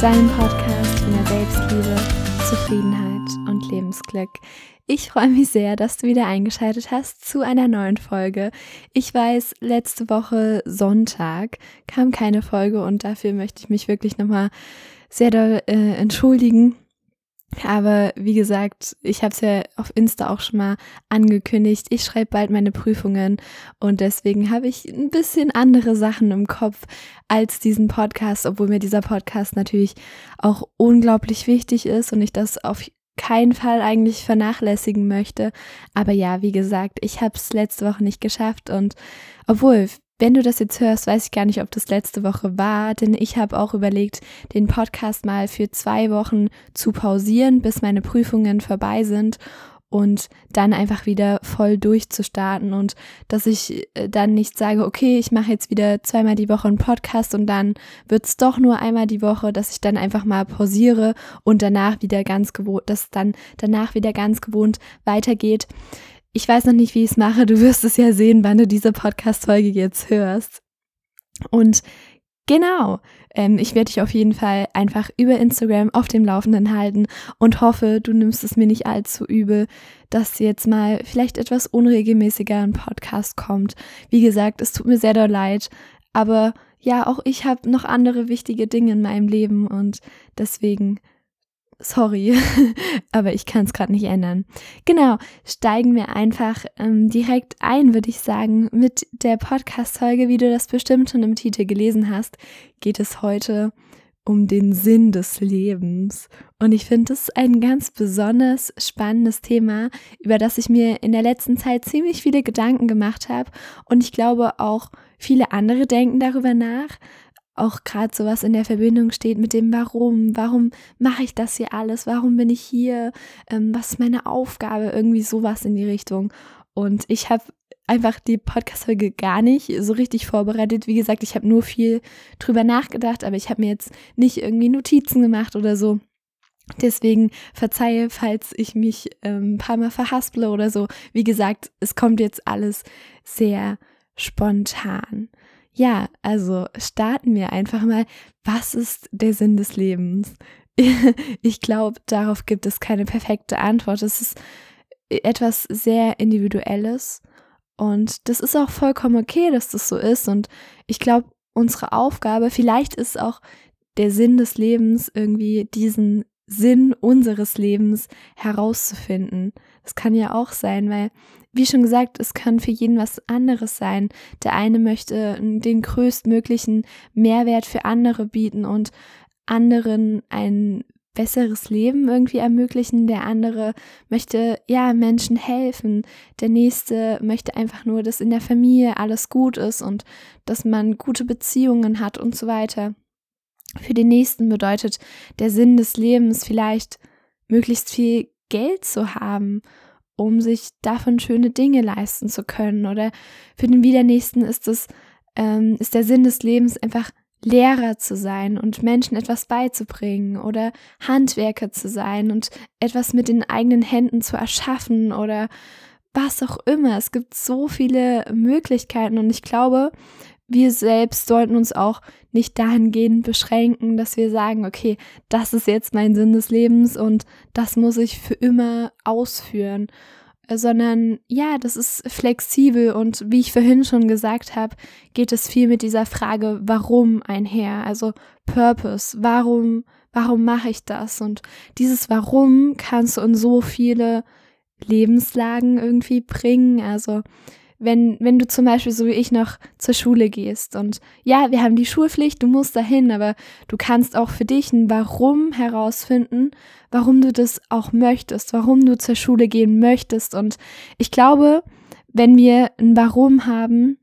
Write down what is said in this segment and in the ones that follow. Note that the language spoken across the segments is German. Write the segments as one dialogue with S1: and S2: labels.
S1: deinem Podcast für mehr Selbstliebe, Zufriedenheit und Lebensglück. Ich freue mich sehr, dass du wieder eingeschaltet hast zu einer neuen Folge. Ich weiß, letzte Woche Sonntag kam keine Folge und dafür möchte ich mich wirklich nochmal sehr doll äh, entschuldigen. Aber wie gesagt, ich habe es ja auf Insta auch schon mal angekündigt. Ich schreibe bald meine Prüfungen und deswegen habe ich ein bisschen andere Sachen im Kopf als diesen Podcast, obwohl mir dieser Podcast natürlich auch unglaublich wichtig ist und ich das auf keinen Fall eigentlich vernachlässigen möchte. Aber ja, wie gesagt, ich habe es letzte Woche nicht geschafft und obwohl wenn du das jetzt hörst, weiß ich gar nicht, ob das letzte Woche war, denn ich habe auch überlegt, den Podcast mal für zwei Wochen zu pausieren, bis meine Prüfungen vorbei sind und dann einfach wieder voll durchzustarten und dass ich äh, dann nicht sage, okay, ich mache jetzt wieder zweimal die Woche einen Podcast und dann wird's doch nur einmal die Woche, dass ich dann einfach mal pausiere und danach wieder ganz gewohnt, dass dann danach wieder ganz gewohnt weitergeht. Ich weiß noch nicht, wie ich es mache. Du wirst es ja sehen, wann du diese Podcast-Folge jetzt hörst. Und genau, ähm, ich werde dich auf jeden Fall einfach über Instagram auf dem Laufenden halten und hoffe, du nimmst es mir nicht allzu übel, dass jetzt mal vielleicht etwas unregelmäßiger ein Podcast kommt. Wie gesagt, es tut mir sehr doll leid, aber ja, auch ich habe noch andere wichtige Dinge in meinem Leben und deswegen sorry, aber ich kann es gerade nicht ändern. Genau, steigen wir einfach ähm, direkt ein, würde ich sagen, mit der Podcast-Folge, wie du das bestimmt schon im Titel gelesen hast, geht es heute um den Sinn des Lebens. Und ich finde das ein ganz besonders spannendes Thema, über das ich mir in der letzten Zeit ziemlich viele Gedanken gemacht habe. Und ich glaube auch viele andere denken darüber nach auch gerade sowas in der Verbindung steht mit dem Warum, warum mache ich das hier alles, warum bin ich hier, ähm, was ist meine Aufgabe, irgendwie sowas in die Richtung. Und ich habe einfach die Podcast-Folge gar nicht so richtig vorbereitet. Wie gesagt, ich habe nur viel drüber nachgedacht, aber ich habe mir jetzt nicht irgendwie Notizen gemacht oder so. Deswegen verzeihe, falls ich mich ähm, ein paar Mal verhasple oder so. Wie gesagt, es kommt jetzt alles sehr spontan. Ja, also starten wir einfach mal. Was ist der Sinn des Lebens? Ich glaube, darauf gibt es keine perfekte Antwort. Es ist etwas sehr Individuelles und das ist auch vollkommen okay, dass das so ist. Und ich glaube, unsere Aufgabe, vielleicht ist auch der Sinn des Lebens irgendwie diesen Sinn unseres Lebens herauszufinden. Das kann ja auch sein, weil wie schon gesagt, es kann für jeden was anderes sein. Der eine möchte den größtmöglichen Mehrwert für andere bieten und anderen ein besseres Leben irgendwie ermöglichen. Der andere möchte ja Menschen helfen. Der nächste möchte einfach nur, dass in der Familie alles gut ist und dass man gute Beziehungen hat und so weiter. Für den nächsten bedeutet der Sinn des Lebens vielleicht möglichst viel Geld zu haben um sich davon schöne Dinge leisten zu können. Oder für den Wiedernächsten ist es, ähm, ist der Sinn des Lebens einfach Lehrer zu sein und Menschen etwas beizubringen oder Handwerker zu sein und etwas mit den eigenen Händen zu erschaffen oder was auch immer. Es gibt so viele Möglichkeiten und ich glaube, wir selbst sollten uns auch nicht dahingehend beschränken, dass wir sagen, okay, das ist jetzt mein Sinn des Lebens und das muss ich für immer ausführen, sondern ja, das ist flexibel und wie ich vorhin schon gesagt habe, geht es viel mit dieser Frage, warum einher, also Purpose, warum, warum mache ich das? Und dieses Warum kannst du in so viele Lebenslagen irgendwie bringen, also wenn, wenn du zum Beispiel so wie ich noch zur Schule gehst und ja, wir haben die Schulpflicht, du musst dahin, aber du kannst auch für dich ein Warum herausfinden, warum du das auch möchtest, warum du zur Schule gehen möchtest. Und ich glaube, wenn wir ein Warum haben,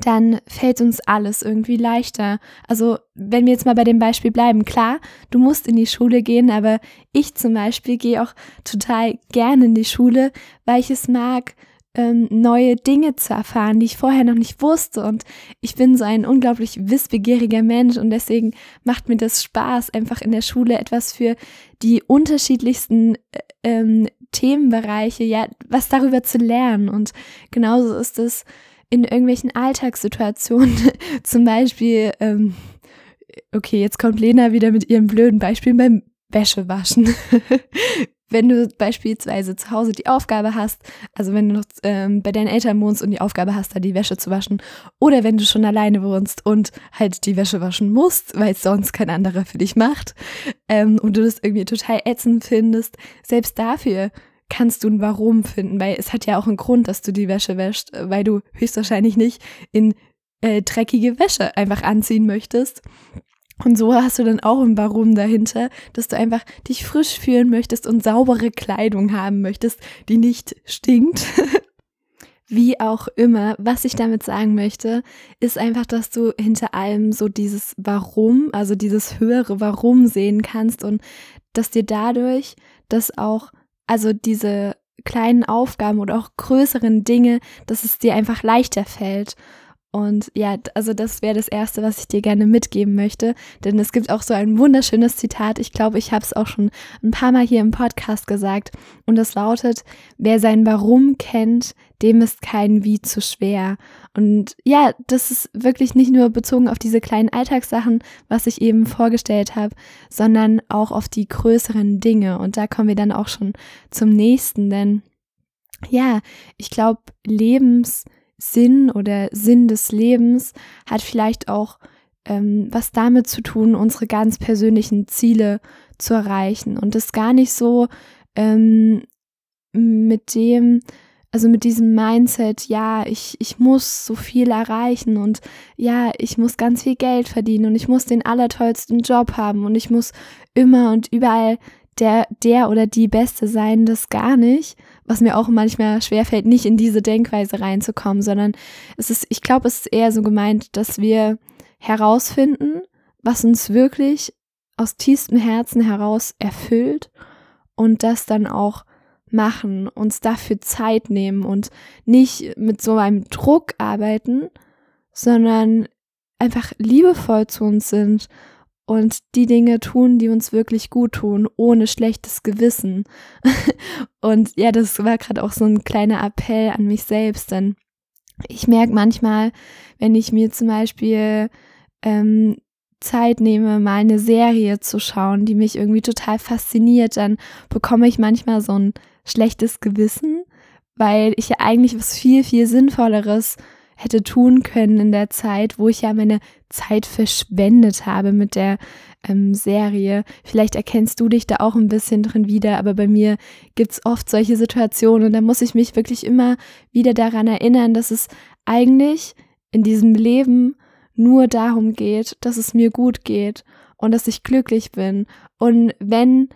S1: dann fällt uns alles irgendwie leichter. Also wenn wir jetzt mal bei dem Beispiel bleiben, klar, du musst in die Schule gehen, aber ich zum Beispiel gehe auch total gerne in die Schule, weil ich es mag, ähm, neue Dinge zu erfahren, die ich vorher noch nicht wusste. Und ich bin so ein unglaublich wissbegieriger Mensch und deswegen macht mir das Spaß, einfach in der Schule etwas für die unterschiedlichsten äh, ähm, Themenbereiche, ja, was darüber zu lernen. Und genauso ist es in irgendwelchen Alltagssituationen, zum Beispiel, ähm, okay, jetzt kommt Lena wieder mit ihrem blöden Beispiel beim Wäschewaschen. wenn du beispielsweise zu Hause die Aufgabe hast, also wenn du noch ähm, bei deinen Eltern wohnst und die Aufgabe hast, da die Wäsche zu waschen, oder wenn du schon alleine wohnst und halt die Wäsche waschen musst, weil es sonst kein anderer für dich macht, ähm, und du das irgendwie total ätzend findest, selbst dafür kannst du ein Warum finden, weil es hat ja auch einen Grund, dass du die Wäsche wäschst, weil du höchstwahrscheinlich nicht in äh, dreckige Wäsche einfach anziehen möchtest. Und so hast du dann auch ein Warum dahinter, dass du einfach dich frisch fühlen möchtest und saubere Kleidung haben möchtest, die nicht stinkt. Wie auch immer, was ich damit sagen möchte, ist einfach, dass du hinter allem so dieses Warum, also dieses höhere Warum sehen kannst und dass dir dadurch das auch, also diese kleinen Aufgaben oder auch größeren Dinge, dass es dir einfach leichter fällt. Und ja, also das wäre das Erste, was ich dir gerne mitgeben möchte. Denn es gibt auch so ein wunderschönes Zitat. Ich glaube, ich habe es auch schon ein paar Mal hier im Podcast gesagt. Und das lautet, wer sein Warum kennt, dem ist kein Wie zu schwer. Und ja, das ist wirklich nicht nur bezogen auf diese kleinen Alltagssachen, was ich eben vorgestellt habe, sondern auch auf die größeren Dinge. Und da kommen wir dann auch schon zum nächsten. Denn ja, ich glaube, Lebens Sinn oder Sinn des Lebens hat vielleicht auch ähm, was damit zu tun, unsere ganz persönlichen Ziele zu erreichen. Und das gar nicht so ähm, mit dem, also mit diesem Mindset, ja, ich, ich muss so viel erreichen und ja, ich muss ganz viel Geld verdienen und ich muss den allertollsten Job haben und ich muss immer und überall der, der oder die Beste sein, das gar nicht, was mir auch manchmal schwerfällt, nicht in diese Denkweise reinzukommen, sondern es ist, ich glaube, es ist eher so gemeint, dass wir herausfinden, was uns wirklich aus tiefstem Herzen heraus erfüllt und das dann auch machen, uns dafür Zeit nehmen und nicht mit so einem Druck arbeiten, sondern einfach liebevoll zu uns sind und die Dinge tun, die uns wirklich gut tun, ohne schlechtes Gewissen. und ja, das war gerade auch so ein kleiner Appell an mich selbst, denn ich merke manchmal, wenn ich mir zum Beispiel ähm, Zeit nehme, mal eine Serie zu schauen, die mich irgendwie total fasziniert, dann bekomme ich manchmal so ein schlechtes Gewissen, weil ich ja eigentlich was viel, viel Sinnvolleres hätte tun können in der Zeit, wo ich ja meine Zeit verschwendet habe mit der ähm, Serie. Vielleicht erkennst du dich da auch ein bisschen drin wieder, aber bei mir gibt's oft solche Situationen und da muss ich mich wirklich immer wieder daran erinnern, dass es eigentlich in diesem Leben nur darum geht, dass es mir gut geht und dass ich glücklich bin. Und wenn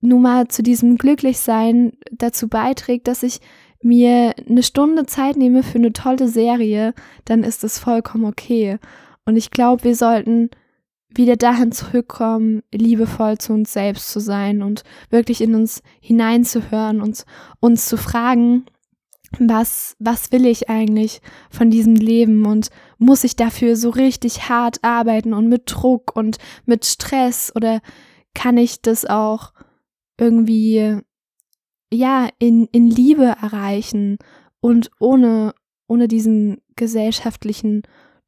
S1: nun mal zu diesem Glücklichsein dazu beiträgt, dass ich mir eine Stunde Zeit nehme für eine tolle Serie, dann ist es vollkommen okay. Und ich glaube, wir sollten wieder dahin zurückkommen, liebevoll zu uns selbst zu sein und wirklich in uns hineinzuhören und uns zu fragen, was, was will ich eigentlich von diesem Leben und muss ich dafür so richtig hart arbeiten und mit Druck und mit Stress oder kann ich das auch irgendwie ja, in, in Liebe erreichen und ohne, ohne diesen gesellschaftlichen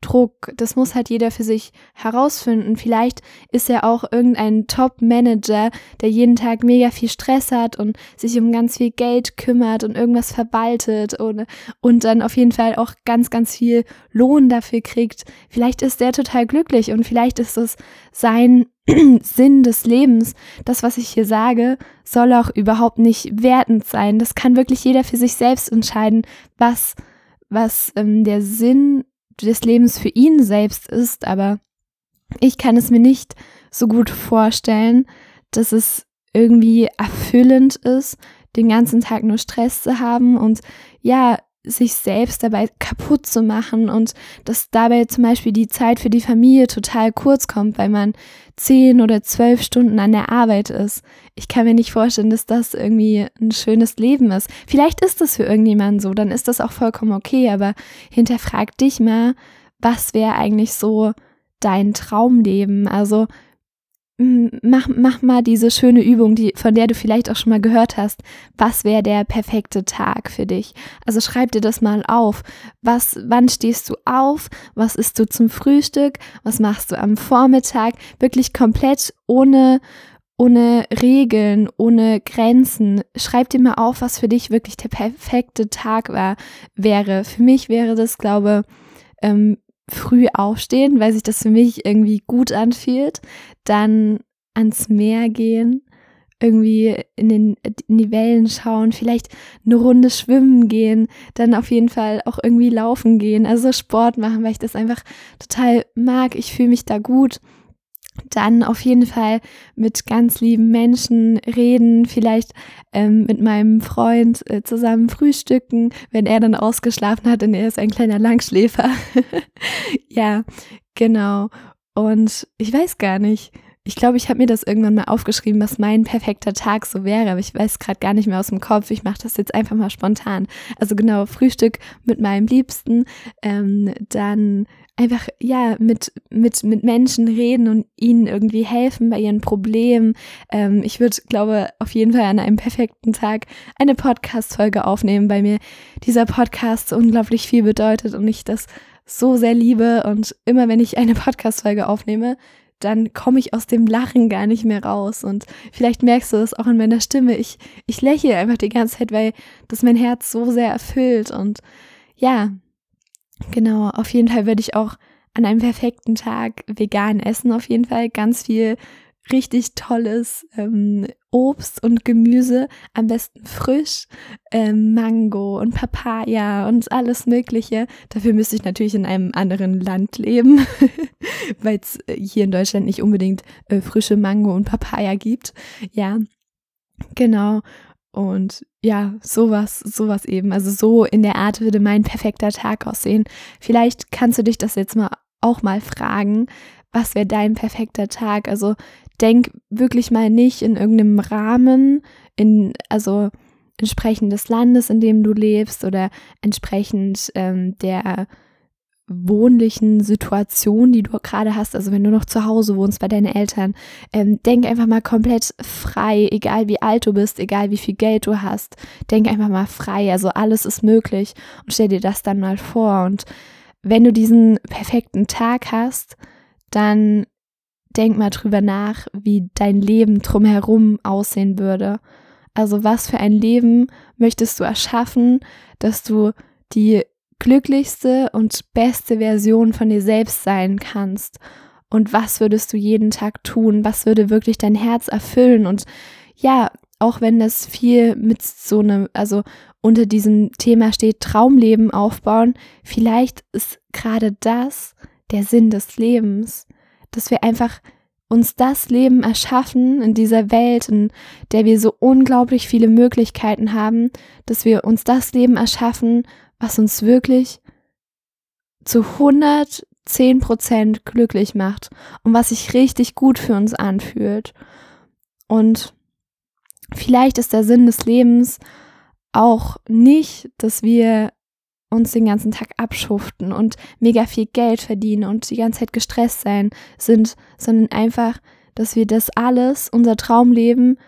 S1: Druck. Das muss halt jeder für sich herausfinden. Vielleicht ist er auch irgendein Top-Manager, der jeden Tag mega viel Stress hat und sich um ganz viel Geld kümmert und irgendwas verwaltet und, und dann auf jeden Fall auch ganz, ganz viel Lohn dafür kriegt. Vielleicht ist der total glücklich und vielleicht ist es sein Sinn des Lebens. Das, was ich hier sage, soll auch überhaupt nicht wertend sein. Das kann wirklich jeder für sich selbst entscheiden, was, was ähm, der Sinn des Lebens für ihn selbst ist. Aber ich kann es mir nicht so gut vorstellen, dass es irgendwie erfüllend ist, den ganzen Tag nur Stress zu haben und ja, sich selbst dabei kaputt zu machen und dass dabei zum Beispiel die Zeit für die Familie total kurz kommt, weil man zehn oder zwölf Stunden an der Arbeit ist. Ich kann mir nicht vorstellen, dass das irgendwie ein schönes Leben ist. Vielleicht ist das für irgendjemanden so, dann ist das auch vollkommen okay, aber hinterfrag dich mal, was wäre eigentlich so dein Traumleben? Also mach, mach mal diese schöne Übung, die, von der du vielleicht auch schon mal gehört hast. Was wäre der perfekte Tag für dich? Also schreib dir das mal auf. Was, wann stehst du auf? Was isst du zum Frühstück? Was machst du am Vormittag? Wirklich komplett ohne, ohne Regeln, ohne Grenzen. Schreib dir mal auf, was für dich wirklich der perfekte Tag war, wäre. Für mich wäre das, glaube, ähm, früh aufstehen, weil sich das für mich irgendwie gut anfühlt, dann ans Meer gehen, irgendwie in, den, in die Wellen schauen, vielleicht eine Runde schwimmen gehen, dann auf jeden Fall auch irgendwie laufen gehen, also Sport machen, weil ich das einfach total mag. Ich fühle mich da gut dann auf jeden Fall mit ganz lieben Menschen reden, vielleicht ähm, mit meinem Freund äh, zusammen frühstücken, wenn er dann ausgeschlafen hat, denn er ist ein kleiner Langschläfer. ja, genau. Und ich weiß gar nicht. Ich glaube, ich habe mir das irgendwann mal aufgeschrieben, was mein perfekter Tag so wäre, aber ich weiß gerade gar nicht mehr aus dem Kopf. Ich mache das jetzt einfach mal spontan. Also genau, Frühstück mit meinem Liebsten, ähm, dann einfach ja mit mit mit Menschen reden und ihnen irgendwie helfen bei ihren Problemen. Ähm, ich würde, glaube, auf jeden Fall an einem perfekten Tag eine Podcast-Folge aufnehmen, weil mir dieser Podcast unglaublich viel bedeutet und ich das so sehr liebe und immer wenn ich eine Podcast-Folge aufnehme, dann komme ich aus dem Lachen gar nicht mehr raus. Und vielleicht merkst du das auch in meiner Stimme. Ich, ich lächle einfach die ganze Zeit, weil das mein Herz so sehr erfüllt. Und ja, Genau, auf jeden Fall würde ich auch an einem perfekten Tag vegan essen, auf jeden Fall ganz viel richtig tolles ähm, Obst und Gemüse, am besten frisch, ähm, Mango und Papaya und alles Mögliche. Dafür müsste ich natürlich in einem anderen Land leben, weil es äh, hier in Deutschland nicht unbedingt äh, frische Mango und Papaya gibt. Ja, genau. Und ja, sowas, sowas eben. Also so in der Art würde mein perfekter Tag aussehen. Vielleicht kannst du dich das jetzt mal auch mal fragen, was wäre dein perfekter Tag? Also denk wirklich mal nicht in irgendeinem Rahmen, in, also entsprechend des Landes, in dem du lebst oder entsprechend ähm, der wohnlichen Situation, die du gerade hast, also wenn du noch zu Hause wohnst bei deinen Eltern, ähm, denk einfach mal komplett frei, egal wie alt du bist, egal wie viel Geld du hast, denk einfach mal frei, also alles ist möglich und stell dir das dann mal vor und wenn du diesen perfekten Tag hast, dann denk mal drüber nach, wie dein Leben drumherum aussehen würde. Also was für ein Leben möchtest du erschaffen, dass du die glücklichste und beste Version von dir selbst sein kannst. Und was würdest du jeden Tag tun? Was würde wirklich dein Herz erfüllen? Und ja, auch wenn das viel mit so einem, also unter diesem Thema steht, Traumleben aufbauen, vielleicht ist gerade das der Sinn des Lebens, dass wir einfach uns das Leben erschaffen in dieser Welt, in der wir so unglaublich viele Möglichkeiten haben, dass wir uns das Leben erschaffen, was uns wirklich zu 110 Prozent glücklich macht und was sich richtig gut für uns anfühlt. Und vielleicht ist der Sinn des Lebens auch nicht, dass wir uns den ganzen Tag abschuften und mega viel Geld verdienen und die ganze Zeit gestresst sein sind, sondern einfach, dass wir das alles, unser Traumleben,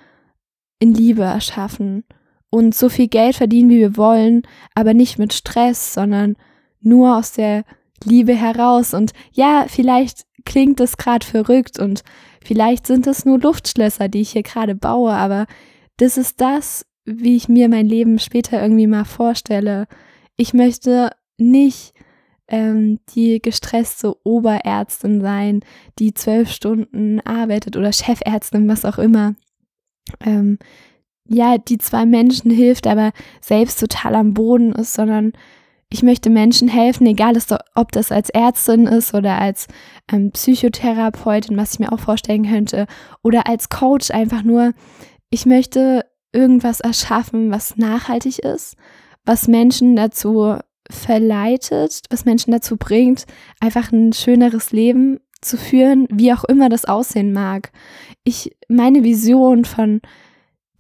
S1: in Liebe erschaffen und so viel Geld verdienen, wie wir wollen, aber nicht mit Stress, sondern nur aus der Liebe heraus. Und ja, vielleicht klingt das gerade verrückt und vielleicht sind es nur Luftschlösser, die ich hier gerade baue, aber das ist das, wie ich mir mein Leben später irgendwie mal vorstelle. Ich möchte nicht ähm, die gestresste Oberärztin sein, die zwölf Stunden arbeitet oder Chefärztin, was auch immer. Ähm, ja, die zwei Menschen hilft, aber selbst total am Boden ist, sondern ich möchte Menschen helfen, egal ob das als Ärztin ist oder als ähm, Psychotherapeutin, was ich mir auch vorstellen könnte, oder als Coach einfach nur, ich möchte irgendwas erschaffen, was nachhaltig ist, was Menschen dazu verleitet, was Menschen dazu bringt, einfach ein schöneres Leben zu führen, wie auch immer das aussehen mag. Ich, meine Vision von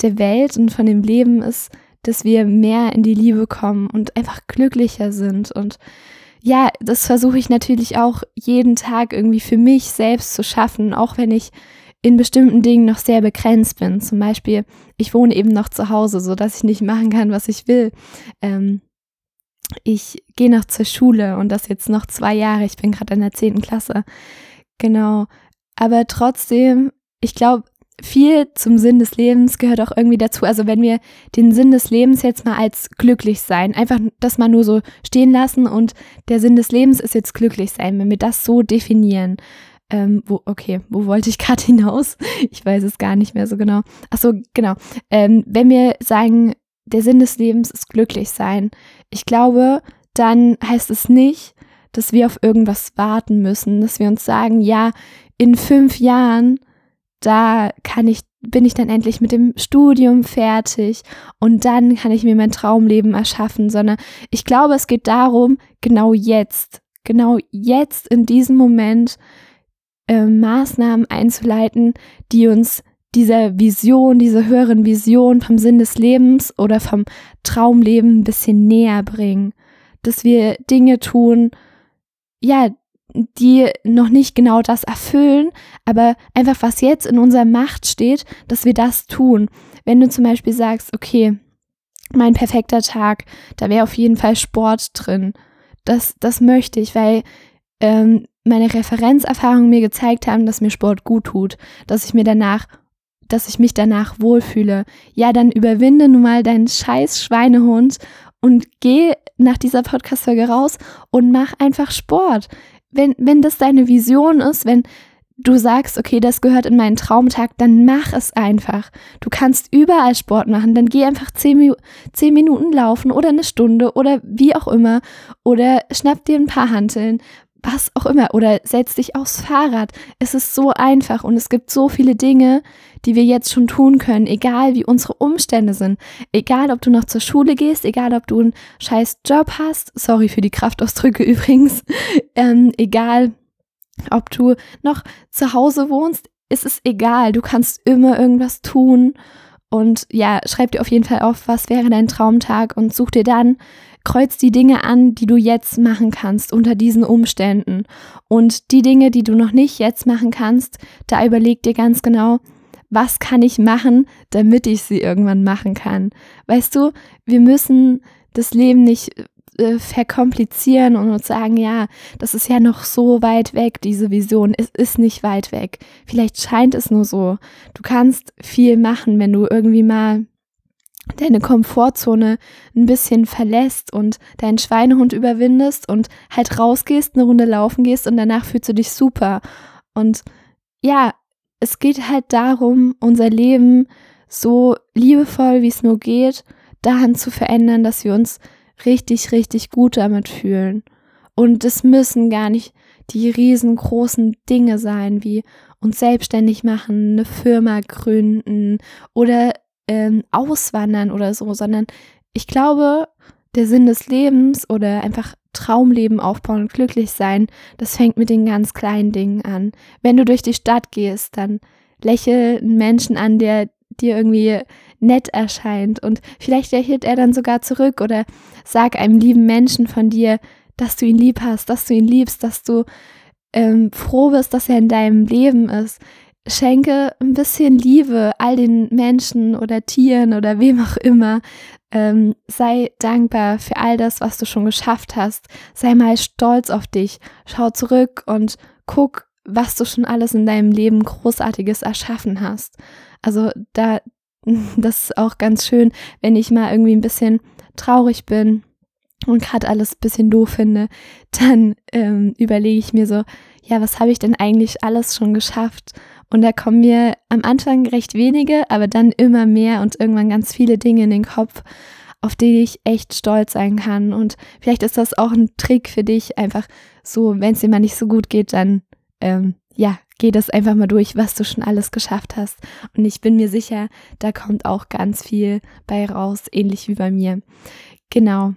S1: der Welt und von dem Leben ist, dass wir mehr in die Liebe kommen und einfach glücklicher sind. Und ja, das versuche ich natürlich auch jeden Tag irgendwie für mich selbst zu schaffen, auch wenn ich in bestimmten Dingen noch sehr begrenzt bin. Zum Beispiel, ich wohne eben noch zu Hause, so dass ich nicht machen kann, was ich will. Ähm, ich gehe noch zur Schule und das jetzt noch zwei Jahre. Ich bin gerade in der zehnten Klasse. Genau. Aber trotzdem, ich glaube, viel zum Sinn des Lebens gehört auch irgendwie dazu. Also wenn wir den Sinn des Lebens jetzt mal als glücklich sein, einfach das mal nur so stehen lassen und der Sinn des Lebens ist jetzt glücklich sein, wenn wir das so definieren. Ähm, wo, okay, wo wollte ich gerade hinaus? Ich weiß es gar nicht mehr so genau. Ach so, genau. Ähm, wenn wir sagen, der Sinn des Lebens ist glücklich sein, ich glaube, dann heißt es nicht, dass wir auf irgendwas warten müssen, dass wir uns sagen, ja, in fünf Jahren da kann ich, bin ich dann endlich mit dem Studium fertig und dann kann ich mir mein Traumleben erschaffen, sondern ich glaube, es geht darum, genau jetzt, genau jetzt in diesem Moment äh, Maßnahmen einzuleiten, die uns dieser Vision, dieser höheren Vision vom Sinn des Lebens oder vom Traumleben ein bisschen näher bringen. Dass wir Dinge tun, ja, die noch nicht genau das erfüllen, aber einfach was jetzt in unserer Macht steht, dass wir das tun. Wenn du zum Beispiel sagst, okay, mein perfekter Tag, da wäre auf jeden Fall Sport drin. Das, das möchte ich, weil ähm, meine Referenzerfahrungen mir gezeigt haben, dass mir Sport gut tut, dass ich mir danach, dass ich mich danach wohlfühle. Ja, dann überwinde nun mal deinen scheiß Schweinehund und geh nach dieser Podcast-Folge raus und mach einfach Sport wenn, wenn das deine Vision ist, wenn du sagst, okay, das gehört in meinen Traumtag, dann mach es einfach. Du kannst überall Sport machen, dann geh einfach zehn, zehn Minuten laufen oder eine Stunde oder wie auch immer oder schnapp dir ein paar Hanteln, was auch immer oder setz dich aufs Fahrrad. Es ist so einfach und es gibt so viele Dinge, die wir jetzt schon tun können, egal wie unsere Umstände sind. Egal, ob du noch zur Schule gehst, egal, ob du einen scheiß Job hast. Sorry für die Kraftausdrücke übrigens. Ähm, egal, ob du noch zu Hause wohnst, ist es egal. Du kannst immer irgendwas tun. Und ja, schreib dir auf jeden Fall auf, was wäre dein Traumtag und such dir dann kreuz die Dinge an, die du jetzt machen kannst unter diesen Umständen. Und die Dinge, die du noch nicht jetzt machen kannst, da überleg dir ganz genau, was kann ich machen, damit ich sie irgendwann machen kann. Weißt du, wir müssen das Leben nicht äh, verkomplizieren und uns sagen, ja, das ist ja noch so weit weg, diese Vision. Es ist nicht weit weg. Vielleicht scheint es nur so. Du kannst viel machen, wenn du irgendwie mal deine Komfortzone ein bisschen verlässt und deinen Schweinehund überwindest und halt rausgehst, eine Runde laufen gehst und danach fühlst du dich super. Und ja, es geht halt darum, unser Leben so liebevoll, wie es nur geht, daran zu verändern, dass wir uns richtig, richtig gut damit fühlen. Und es müssen gar nicht die riesengroßen Dinge sein, wie uns selbstständig machen, eine Firma gründen oder ähm, auswandern oder so, sondern ich glaube, der Sinn des Lebens oder einfach Traumleben aufbauen und glücklich sein, das fängt mit den ganz kleinen Dingen an. Wenn du durch die Stadt gehst, dann lächel einen Menschen an, der dir irgendwie nett erscheint und vielleicht lächelt er dann sogar zurück oder sag einem lieben Menschen von dir, dass du ihn lieb hast, dass du ihn liebst, dass du ähm, froh bist, dass er in deinem Leben ist schenke ein bisschen Liebe all den Menschen oder Tieren oder wem auch immer. Ähm, sei dankbar für all das, was du schon geschafft hast. Sei mal stolz auf dich. Schau zurück und guck, was du schon alles in deinem Leben Großartiges erschaffen hast. Also da, das ist auch ganz schön, wenn ich mal irgendwie ein bisschen traurig bin und gerade alles ein bisschen doof finde, dann ähm, überlege ich mir so, ja, was habe ich denn eigentlich alles schon geschafft? Und da kommen mir am Anfang recht wenige, aber dann immer mehr und irgendwann ganz viele Dinge in den Kopf, auf die ich echt stolz sein kann. Und vielleicht ist das auch ein Trick für dich, einfach so, wenn es dir mal nicht so gut geht, dann ähm, ja, geh das einfach mal durch, was du schon alles geschafft hast. Und ich bin mir sicher, da kommt auch ganz viel bei raus, ähnlich wie bei mir. Genau.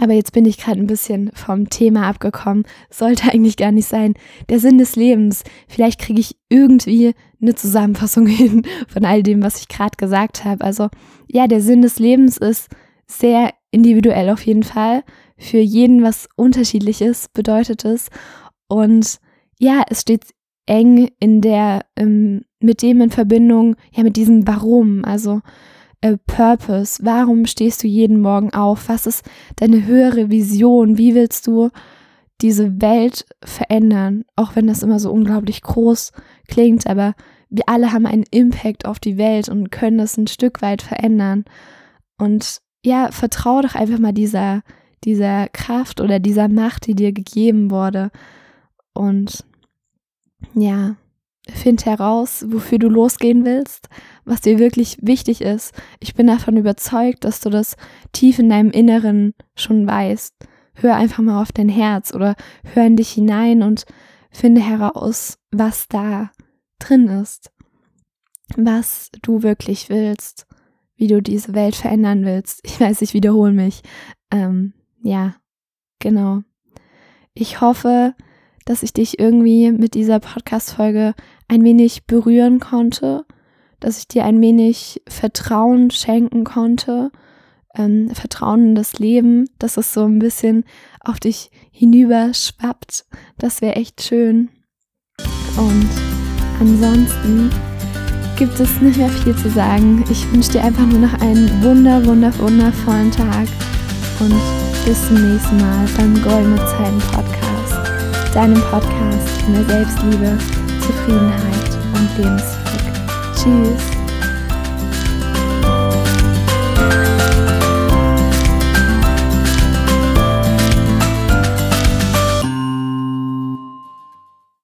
S1: Aber jetzt bin ich gerade ein bisschen vom Thema abgekommen. Sollte eigentlich gar nicht sein. Der Sinn des Lebens. Vielleicht kriege ich irgendwie eine Zusammenfassung hin von all dem, was ich gerade gesagt habe. Also ja, der Sinn des Lebens ist sehr individuell auf jeden Fall. Für jeden was unterschiedliches bedeutet es. Und ja, es steht eng in der, ähm, mit dem in Verbindung, ja, mit diesem Warum, also Purpose. Warum stehst du jeden Morgen auf? Was ist deine höhere Vision? Wie willst du diese Welt verändern? Auch wenn das immer so unglaublich groß klingt, aber wir alle haben einen Impact auf die Welt und können das ein Stück weit verändern. Und ja, vertraue doch einfach mal dieser, dieser Kraft oder dieser Macht, die dir gegeben wurde. Und ja, find heraus, wofür du losgehen willst, was dir wirklich wichtig ist. Ich bin davon überzeugt, dass du das tief in deinem Inneren schon weißt. Hör einfach mal auf dein Herz oder hör in dich hinein und finde heraus, was da drin ist, was du wirklich willst, wie du diese Welt verändern willst. Ich weiß, ich wiederhole mich. Ähm, ja, genau. Ich hoffe, dass ich dich irgendwie mit dieser Podcast-Folge ein wenig berühren konnte, dass ich dir ein wenig Vertrauen schenken konnte, ähm, Vertrauen in das Leben, dass es so ein bisschen auf dich hinüber schwappt. Das wäre echt schön. Und ansonsten gibt es nicht mehr viel zu sagen. Ich wünsche dir einfach nur noch einen wunder, wunder, wundervollen Tag und bis zum nächsten Mal beim Goldene Zeiten Podcast, deinem Podcast mehr Selbstliebe, Zufriedenheit und Lebensglück. Tschüss.